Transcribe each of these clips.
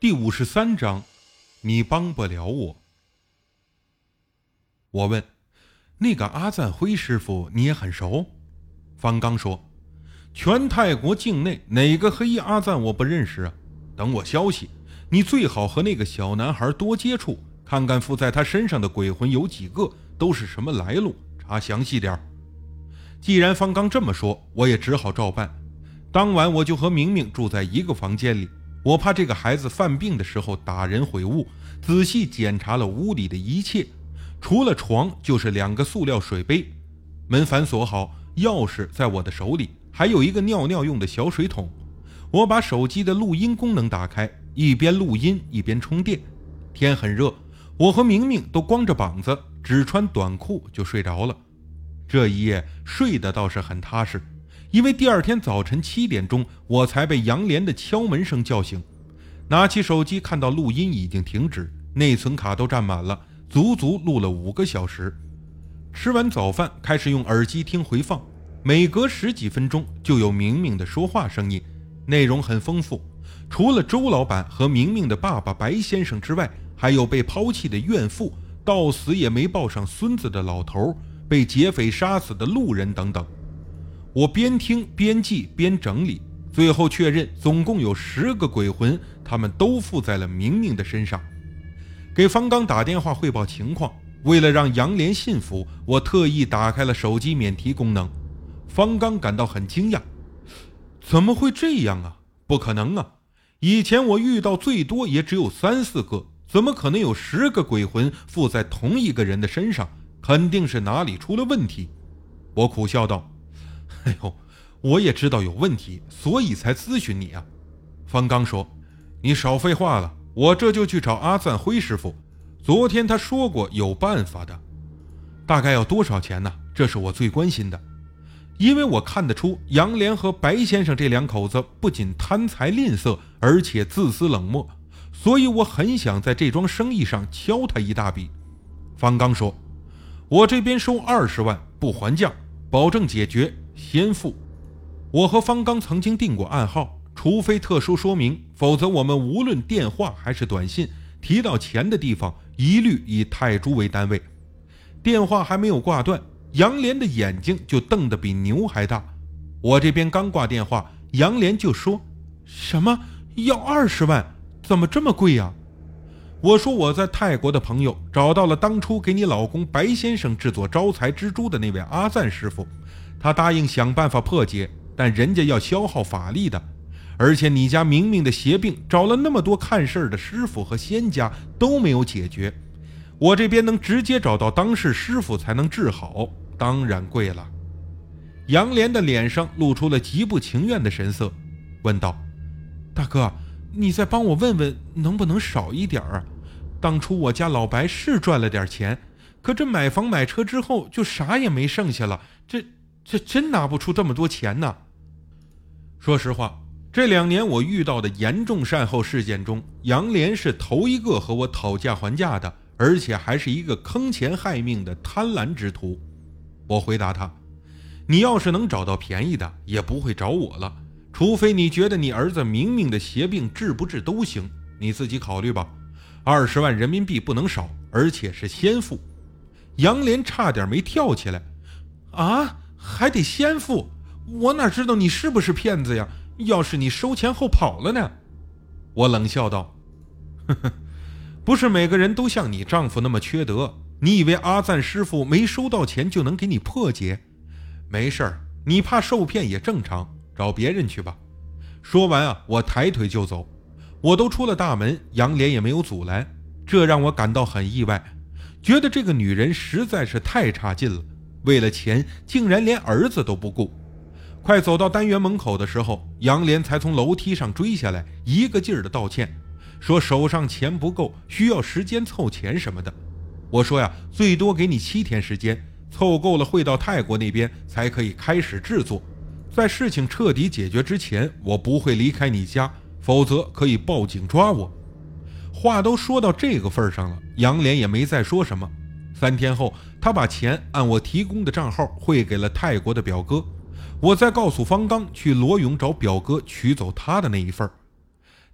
第五十三章，你帮不了我。我问：“那个阿赞辉师傅你也很熟？”方刚说：“全泰国境内哪个黑衣阿赞我不认识啊？等我消息，你最好和那个小男孩多接触，看看附在他身上的鬼魂有几个，都是什么来路，查详细点既然方刚这么说，我也只好照办。当晚我就和明明住在一个房间里。我怕这个孩子犯病的时候打人毁物，仔细检查了屋里的一切，除了床就是两个塑料水杯，门反锁好，钥匙在我的手里，还有一个尿尿用的小水桶。我把手机的录音功能打开，一边录音一边充电。天很热，我和明明都光着膀子，只穿短裤就睡着了。这一夜睡得倒是很踏实。因为第二天早晨七点钟，我才被杨莲的敲门声叫醒。拿起手机，看到录音已经停止，内存卡都占满了，足足录了五个小时。吃完早饭，开始用耳机听回放，每隔十几分钟就有明明的说话声音，内容很丰富。除了周老板和明明的爸爸白先生之外，还有被抛弃的怨妇、到死也没抱上孙子的老头、被劫匪杀死的路人等等。我边听边记边整理，最后确认总共有十个鬼魂，他们都附在了明明的身上。给方刚打电话汇报情况，为了让杨莲信服，我特意打开了手机免提功能。方刚感到很惊讶：“怎么会这样啊？不可能啊！以前我遇到最多也只有三四个，怎么可能有十个鬼魂附在同一个人的身上？肯定是哪里出了问题。”我苦笑道。哎呦，我也知道有问题，所以才咨询你啊。方刚说：“你少废话了，我这就去找阿赞辉师傅。昨天他说过有办法的，大概要多少钱呢？这是我最关心的，因为我看得出杨莲和白先生这两口子不仅贪财吝啬，而且自私冷漠，所以我很想在这桩生意上敲他一大笔。”方刚说：“我这边收二十万，不还价，保证解决。”先付。我和方刚曾经定过暗号，除非特殊说明，否则我们无论电话还是短信提到钱的地方，一律以泰铢为单位。电话还没有挂断，杨莲的眼睛就瞪得比牛还大。我这边刚挂电话，杨莲就说：“什么要二十万？怎么这么贵呀？”我说：“我在泰国的朋友找到了当初给你老公白先生制作招财蜘蛛的那位阿赞师傅。”他答应想办法破解，但人家要消耗法力的，而且你家明明的邪病找了那么多看事儿的师傅和仙家都没有解决，我这边能直接找到当事师傅才能治好，当然贵了。杨莲的脸上露出了极不情愿的神色，问道：“大哥，你再帮我问问，能不能少一点儿？当初我家老白是赚了点钱，可这买房买车之后就啥也没剩下了，这……”这真拿不出这么多钱呢。说实话，这两年我遇到的严重善后事件中，杨莲是头一个和我讨价还价的，而且还是一个坑钱害命的贪婪之徒。我回答他：“你要是能找到便宜的，也不会找我了。除非你觉得你儿子明明的邪病治不治都行，你自己考虑吧。二十万人民币不能少，而且是先付。”杨莲差点没跳起来：“啊！”还得先付，我哪知道你是不是骗子呀？要是你收钱后跑了呢？我冷笑道：“呵呵，不是每个人都像你丈夫那么缺德。你以为阿赞师傅没收到钱就能给你破解？没事儿，你怕受骗也正常，找别人去吧。”说完啊，我抬腿就走。我都出了大门，杨莲也没有阻拦，这让我感到很意外，觉得这个女人实在是太差劲了。为了钱，竟然连儿子都不顾。快走到单元门口的时候，杨莲才从楼梯上追下来，一个劲儿的道歉，说手上钱不够，需要时间凑钱什么的。我说呀，最多给你七天时间，凑够了会到泰国那边才可以开始制作。在事情彻底解决之前，我不会离开你家，否则可以报警抓我。话都说到这个份上了，杨莲也没再说什么。三天后，他把钱按我提供的账号汇给了泰国的表哥，我再告诉方刚去罗勇找表哥取走他的那一份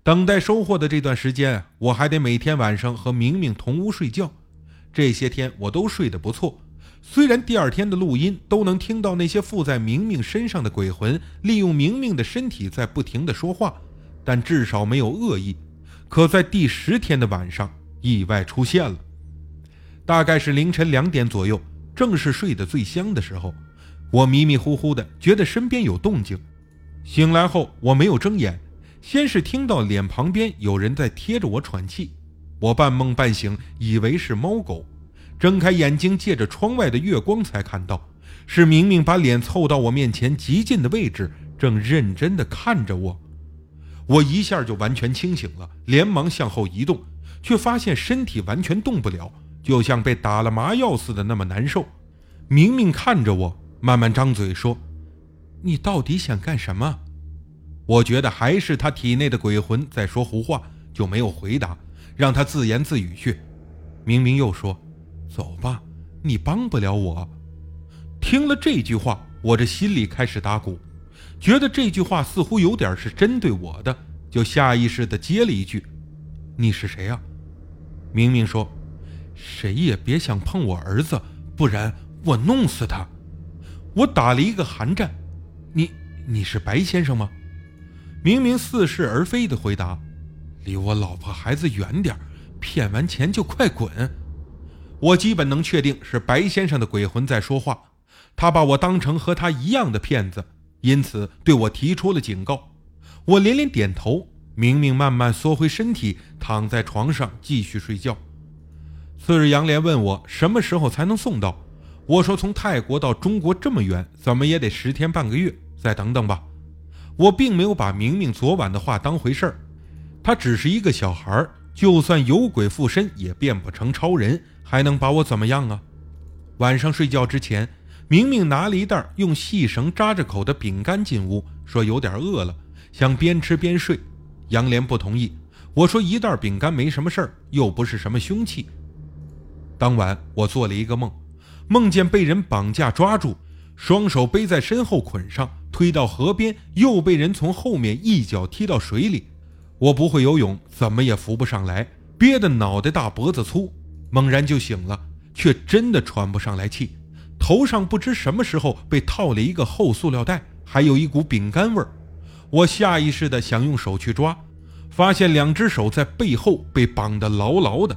等待收获的这段时间，我还得每天晚上和明明同屋睡觉。这些天我都睡得不错，虽然第二天的录音都能听到那些附在明明身上的鬼魂利用明明的身体在不停的说话，但至少没有恶意。可在第十天的晚上，意外出现了。大概是凌晨两点左右，正是睡得最香的时候，我迷迷糊糊的觉得身边有动静。醒来后，我没有睁眼。先是听到脸旁边有人在贴着我喘气，我半梦半醒，以为是猫狗。睁开眼睛，借着窗外的月光，才看到是明明把脸凑到我面前极近的位置，正认真的看着我。我一下就完全清醒了，连忙向后移动，却发现身体完全动不了，就像被打了麻药似的，那么难受。明明看着我，慢慢张嘴说：“你到底想干什么？”我觉得还是他体内的鬼魂在说胡话，就没有回答，让他自言自语去。明明又说：“走吧，你帮不了我。”听了这句话，我这心里开始打鼓，觉得这句话似乎有点是针对我的，就下意识地接了一句：“你是谁啊？”明明说：“谁也别想碰我儿子，不然我弄死他。”我打了一个寒战：“你你是白先生吗？”明明似是而非的回答：“离我老婆孩子远点骗完钱就快滚。”我基本能确定是白先生的鬼魂在说话，他把我当成和他一样的骗子，因此对我提出了警告。我连连点头。明明慢慢缩回身体，躺在床上继续睡觉。次日，杨莲问我什么时候才能送到，我说从泰国到中国这么远，怎么也得十天半个月，再等等吧。我并没有把明明昨晚的话当回事儿，他只是一个小孩儿，就算有鬼附身也变不成超人，还能把我怎么样啊？晚上睡觉之前，明明拿了一袋用细绳扎着口的饼干进屋，说有点饿了，想边吃边睡。杨莲不同意，我说一袋饼干没什么事儿，又不是什么凶器。当晚我做了一个梦，梦见被人绑架抓住。双手背在身后捆上，推到河边，又被人从后面一脚踢到水里。我不会游泳，怎么也浮不上来，憋得脑袋大脖子粗，猛然就醒了，却真的喘不上来气。头上不知什么时候被套了一个厚塑料袋，还有一股饼干味儿。我下意识的想用手去抓，发现两只手在背后被绑得牢牢的。